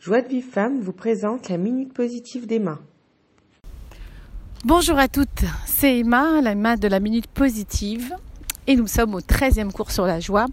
Joie de Vive Femme vous présente la Minute Positive d'Emma. Bonjour à toutes, c'est Emma, la de la Minute Positive. Et nous sommes au 13e cours sur la joie.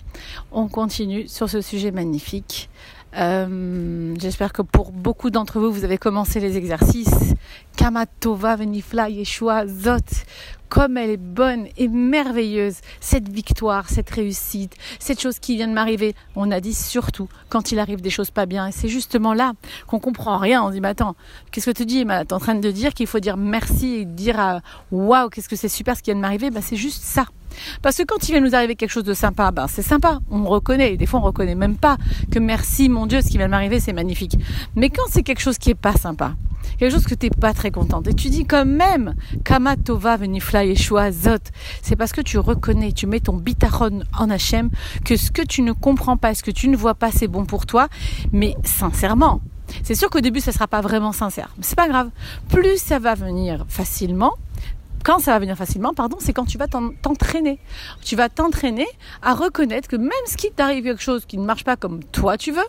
On continue sur ce sujet magnifique. Euh, J'espère que pour beaucoup d'entre vous, vous avez commencé les exercices. Kamatova, Venifla, Yeshua, Zot comme elle est bonne et merveilleuse, cette victoire, cette réussite, cette chose qui vient de m'arriver. On a dit surtout quand il arrive des choses pas bien. Et c'est justement là qu'on comprend rien. On dit, mais attends, qu'est-ce que tu dis, Emma T'es en train de dire qu'il faut dire merci et dire, waouh, qu'est-ce que c'est super ce qui vient de m'arriver bah, C'est juste ça. Parce que quand il vient nous arriver quelque chose de sympa, ben c'est sympa, on reconnaît. Des fois, on reconnaît même pas que merci, mon Dieu, ce qui vient de m'arriver, c'est magnifique. Mais quand c'est quelque chose qui est pas sympa, quelque chose que tu n'es pas très contente. Et tu dis quand même, Kama Tova Venifla Yeshua Zot. C'est parce que tu reconnais, tu mets ton bitachon en Hachem, que ce que tu ne comprends pas, ce que tu ne vois pas, c'est bon pour toi. Mais sincèrement, c'est sûr qu'au début, ça sera pas vraiment sincère. Mais c'est pas grave. Plus ça va venir facilement, quand ça va venir facilement, pardon, c'est quand tu vas t'entraîner. Tu vas t'entraîner à reconnaître que même si t'arrive quelque chose qui ne marche pas comme toi tu veux,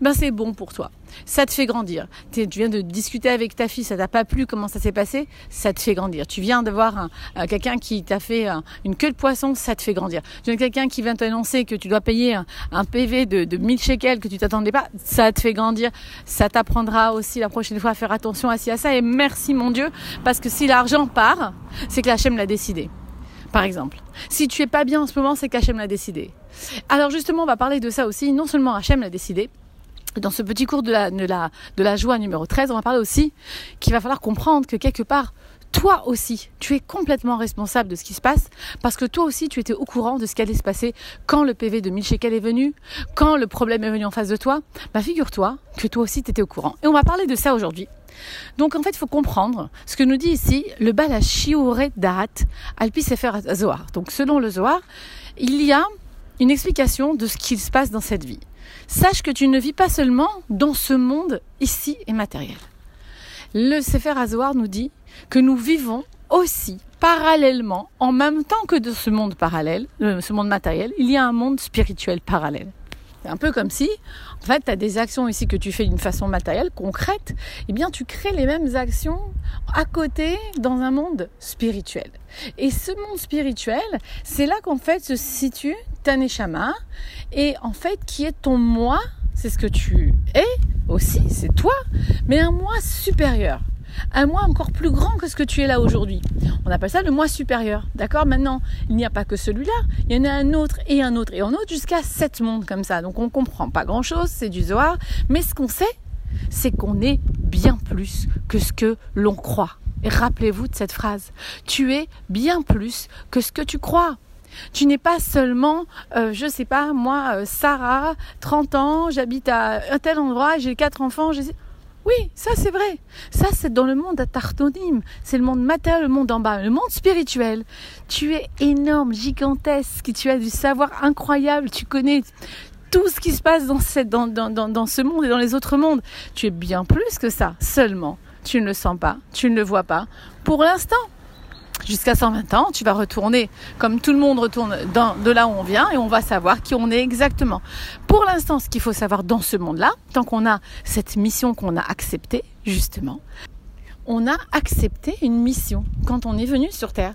ben c'est bon pour toi. Ça te fait grandir. Tu viens de discuter avec ta fille, ça t'a pas plu, comment ça s'est passé? Ça te fait grandir. Tu viens de voir quelqu'un qui t'a fait une queue de poisson, ça te fait grandir. Tu viens quelqu'un qui vient t'annoncer que tu dois payer un, PV de, de 1000 shekels que tu t'attendais pas, ça te fait grandir. Ça t'apprendra aussi la prochaine fois à faire attention à ci, à ça. Et merci mon Dieu, parce que si l'argent part, c'est que Hachem l'a décidé. Par exemple, si tu es pas bien en ce moment, c'est qu'Hachem l'a décidé. Alors justement, on va parler de ça aussi. Non seulement Hachem l'a décidé, dans ce petit cours de la, de, la, de la joie numéro 13, on va parler aussi qu'il va falloir comprendre que quelque part, toi aussi, tu es complètement responsable de ce qui se passe parce que toi aussi, tu étais au courant de ce qui allait se passer quand le PV de 1000 shekels est venu, quand le problème est venu en face de toi. Bah, figure-toi que toi aussi, tu étais au courant. Et on va parler de ça aujourd'hui. Donc en fait, il faut comprendre ce que nous dit ici le Balashioure Da'at Alpi Sefer Zohar. Donc selon le Zohar, il y a une explication de ce qui se passe dans cette vie. Sache que tu ne vis pas seulement dans ce monde ici et matériel. Le Sefer Azohar nous dit que nous vivons aussi parallèlement, en même temps que de ce monde parallèle, ce monde matériel, il y a un monde spirituel parallèle. C'est un peu comme si, en fait, tu as des actions ici que tu fais d'une façon matérielle, concrète, eh bien, tu crées les mêmes actions à côté dans un monde spirituel. Et ce monde spirituel, c'est là qu'en fait se situe ta neshama, et en fait, qui est ton moi, c'est ce que tu es aussi, c'est toi, mais un moi supérieur un moi encore plus grand que ce que tu es là aujourd'hui. On appelle ça le moi supérieur. D'accord? Maintenant, il n'y a pas que celui-là, il y en a un autre et un autre et un autre jusqu'à sept mondes comme ça. Donc on ne comprend pas grand-chose, c'est du Zohar, mais ce qu'on sait, c'est qu'on est bien plus que ce que l'on croit. Et rappelez-vous de cette phrase. Tu es bien plus que ce que tu crois. Tu n'es pas seulement, euh, je sais pas, moi, euh, Sarah, 30 ans, j'habite à un tel endroit, j'ai quatre enfants, j'ai... Oui, ça c'est vrai. Ça c'est dans le monde tartonime. C'est le monde matériel, le monde en bas. Le monde spirituel. Tu es énorme, gigantesque. Tu as du savoir incroyable. Tu connais tout ce qui se passe dans ce monde et dans les autres mondes. Tu es bien plus que ça. Seulement, tu ne le sens pas. Tu ne le vois pas. Pour l'instant jusqu'à 120 ans, tu vas retourner comme tout le monde retourne de là où on vient et on va savoir qui on est exactement. Pour l'instant, ce qu'il faut savoir dans ce monde-là, tant qu'on a cette mission qu'on a acceptée, justement, on a accepté une mission quand on est venu sur Terre.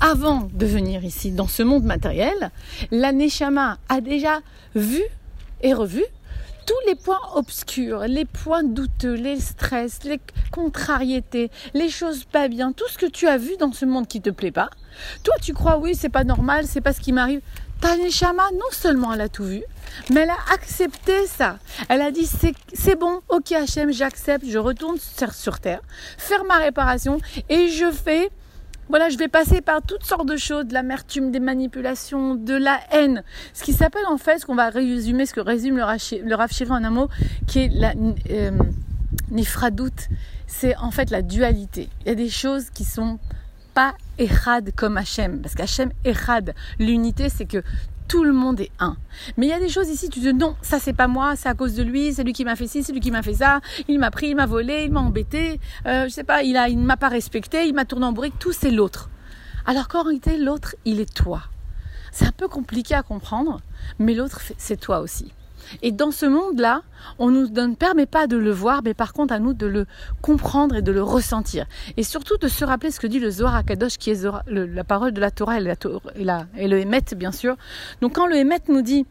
Avant de venir ici, dans ce monde matériel, la Neshama a déjà vu et revu tous les points obscurs, les points douteux, les stress, les contrariétés, les choses pas bien, tout ce que tu as vu dans ce monde qui te plaît pas. Toi, tu crois oui, c'est pas normal, c'est pas ce qui m'arrive. Ta Neshama, non seulement elle a tout vu, mais elle a accepté ça. Elle a dit c'est bon, ok Hachem, j'accepte, je retourne sur terre, faire ma réparation et je fais voilà, je vais passer par toutes sortes de choses, de l'amertume, des manipulations, de la haine. Ce qui s'appelle en fait, ce qu'on va résumer, ce que résume le, le en un mot, qui est la euh, nifradout, c'est en fait la dualité. Il y a des choses qui sont pas errad comme Hachem, parce qu'Hachem errad, l'unité, c'est que tout le monde est un. Mais il y a des choses ici, tu dis non, ça c'est pas moi, c'est à cause de lui, c'est lui qui m'a fait ci, c'est lui qui m'a fait ça, il m'a pris, il m'a volé, il m'a embêté, euh, je sais pas, il a, il m'a pas respecté, il m'a tourné en brique, tout c'est l'autre. Alors qu'en réalité, l'autre, il est toi. C'est un peu compliqué à comprendre, mais l'autre, c'est toi aussi. Et dans ce monde-là, on ne nous permet pas de le voir, mais par contre à nous de le comprendre et de le ressentir. Et surtout de se rappeler ce que dit le Zohar Akadosh, qui est la parole de la Torah et, et, le Hémet, bien sûr. Donc quand le Hémet nous dit,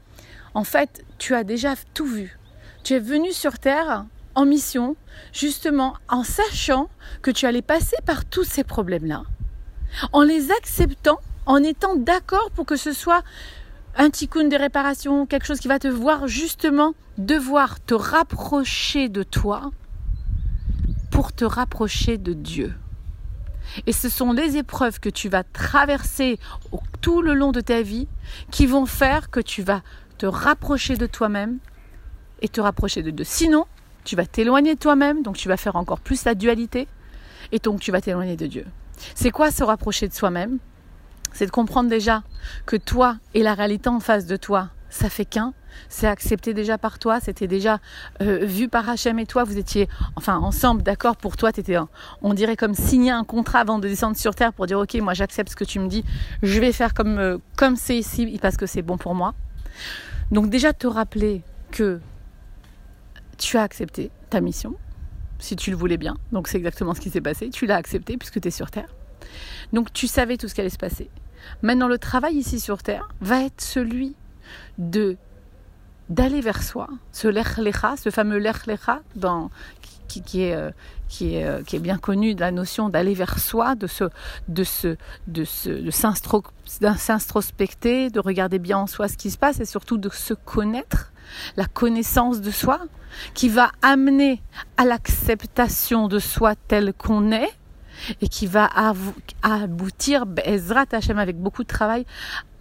en fait, tu as déjà tout vu. Tu es venu sur Terre en mission, justement en sachant que tu allais passer par tous ces problèmes-là, en les acceptant, en étant d'accord pour que ce soit un tikkun de réparation, quelque chose qui va te voir justement devoir te rapprocher de toi pour te rapprocher de Dieu. Et ce sont les épreuves que tu vas traverser tout le long de ta vie qui vont faire que tu vas te rapprocher de toi-même et te rapprocher de Dieu. Sinon, tu vas t'éloigner de toi-même, donc tu vas faire encore plus la dualité, et donc tu vas t'éloigner de Dieu. C'est quoi se rapprocher de soi-même? C'est de comprendre déjà que toi et la réalité en face de toi, ça fait qu'un. C'est accepté déjà par toi, c'était déjà euh, vu par Hachem et toi, vous étiez enfin ensemble, d'accord pour toi, étais, on dirait comme signer un contrat avant de descendre sur terre pour dire ok, moi j'accepte ce que tu me dis, je vais faire comme euh, comme c'est ici parce que c'est bon pour moi. Donc déjà te rappeler que tu as accepté ta mission, si tu le voulais bien. Donc c'est exactement ce qui s'est passé, tu l'as accepté puisque tu es sur terre. Donc tu savais tout ce qui allait se passer. Maintenant, le travail ici sur Terre va être celui de d'aller vers soi, ce l'echlecha, ce fameux l'echlecha dans qui, qui, est, euh, qui, est, euh, qui est bien connu de la notion d'aller vers soi, de se, de se, de se, de s'introspecter, de regarder bien en soi ce qui se passe et surtout de se connaître, la connaissance de soi, qui va amener à l'acceptation de soi tel qu'on est, et qui va aboutir, Ezrat Hashem, avec beaucoup de travail,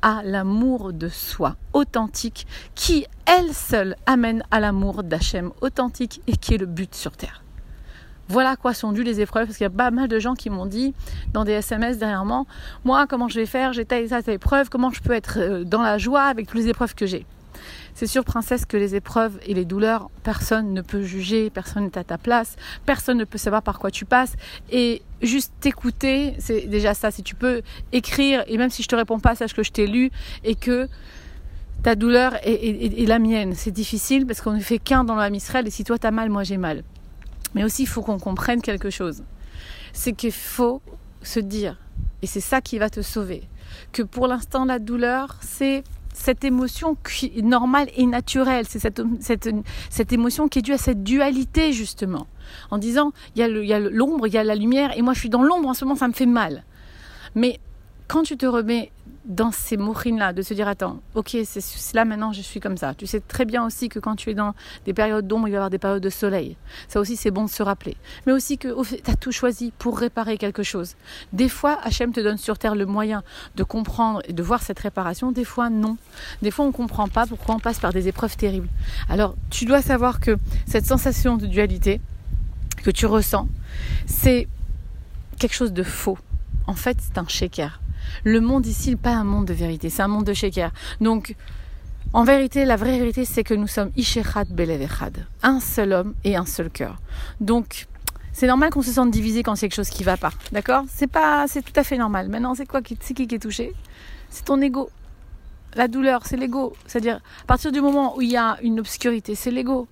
à l'amour de soi authentique, qui elle seule amène à l'amour d'Hachem authentique et qui est le but sur terre. Voilà à quoi sont dues les épreuves, parce qu'il y a pas mal de gens qui m'ont dit dans des SMS dernièrement, moi comment je vais faire, j'ai telle et telle épreuve, comment je peux être euh, dans la joie avec toutes les épreuves que j'ai? C'est sûr, princesse, que les épreuves et les douleurs, personne ne peut juger, personne n'est à ta place, personne ne peut savoir par quoi tu passes. Et juste t'écouter, c'est déjà ça. Si tu peux écrire, et même si je te réponds pas, sache que je t'ai lu et que ta douleur est, la mienne. C'est difficile parce qu'on ne fait qu'un dans l'âme Israël et si toi t'as mal, moi j'ai mal. Mais aussi, il faut qu'on comprenne quelque chose. C'est qu'il faut se dire, et c'est ça qui va te sauver, que pour l'instant la douleur, c'est cette émotion qui est normale et naturelle. C'est cette, cette, cette, émotion qui est due à cette dualité, justement. En disant, il y a l'ombre, il y a la lumière, et moi je suis dans l'ombre en ce moment, ça me fait mal. Mais quand tu te remets dans ces mourines-là, de se dire attends, ok, c'est là maintenant je suis comme ça. Tu sais très bien aussi que quand tu es dans des périodes d'ombre, il va y avoir des périodes de soleil. Ça aussi c'est bon de se rappeler. Mais aussi que tu as tout choisi pour réparer quelque chose. Des fois, Hachem te donne sur terre le moyen de comprendre et de voir cette réparation. Des fois, non. Des fois, on ne comprend pas pourquoi on passe par des épreuves terribles. Alors, tu dois savoir que cette sensation de dualité que tu ressens, c'est quelque chose de faux. En fait, c'est un shaker le monde ici n'est pas un monde de vérité, c'est un monde de shaker. Donc, en vérité, la vraie vérité, c'est que nous sommes Ishechad Belevechad, un seul homme et un seul cœur. Donc, c'est normal qu'on se sente divisé quand c'est quelque chose qui va pas, d'accord? C'est pas, c'est tout à fait normal. Maintenant, c'est quoi c'est qui qui est touché? C'est ton ego. La douleur, c'est l'ego. C'est-à-dire, à partir du moment où il y a une obscurité, c'est l'ego.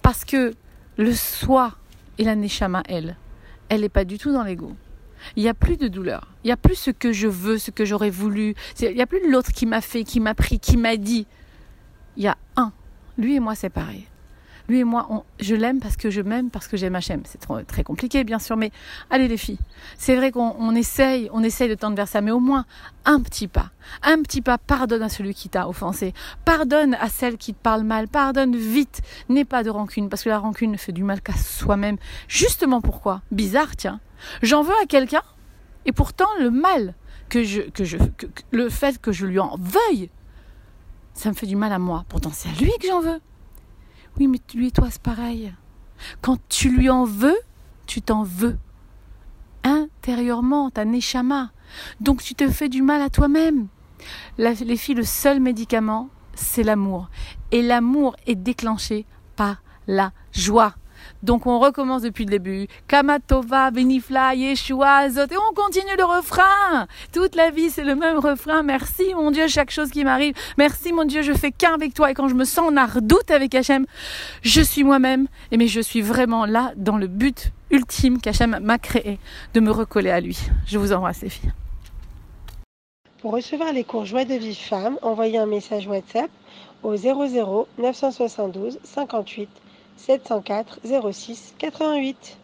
Parce que le soi et la neshama, elle, elle n'est pas du tout dans l'ego. Il n'y a plus de douleur. Il n'y a plus ce que je veux, ce que j'aurais voulu. Il n'y a plus l'autre qui m'a fait, qui m'a pris, qui m'a dit. Il y a un. Lui et moi, c'est pareil. Lui et moi, je l'aime parce que je m'aime, parce que j'aime Hachem. C'est très compliqué, bien sûr, mais allez les filles. C'est vrai qu'on essaye, on essaye de tendre vers ça, mais au moins un petit pas. Un petit pas, pardonne à celui qui t'a offensé. Pardonne à celle qui te parle mal. Pardonne vite. N'aie pas de rancune, parce que la rancune ne fait du mal qu'à soi-même. Justement pourquoi? Bizarre, tiens. J'en veux à quelqu'un, et pourtant le mal que je, que je, le fait que je lui en veuille, ça me fait du mal à moi. Pourtant c'est à lui que j'en veux. Oui, mais lui et toi, c'est pareil. Quand tu lui en veux, tu t'en veux. Intérieurement, ta neshama. Donc tu te fais du mal à toi-même. les filles, le seul médicament, c'est l'amour. Et l'amour est déclenché par la joie. Donc on recommence depuis le début. Kamatova, Benifla, Yeshua, Zot. Et on continue le refrain. Toute la vie, c'est le même refrain. Merci, mon Dieu, chaque chose qui m'arrive. Merci, mon Dieu, je fais qu'un avec toi. Et quand je me sens en ardoute avec Hachem, je suis moi-même. Et mais je suis vraiment là dans le but ultime qu'Hachem m'a créé, de me recoller à lui. Je vous embrasse, les filles. Pour recevoir les cours Joie de vie femme, envoyez un message WhatsApp au 00 972 58 704 06 88.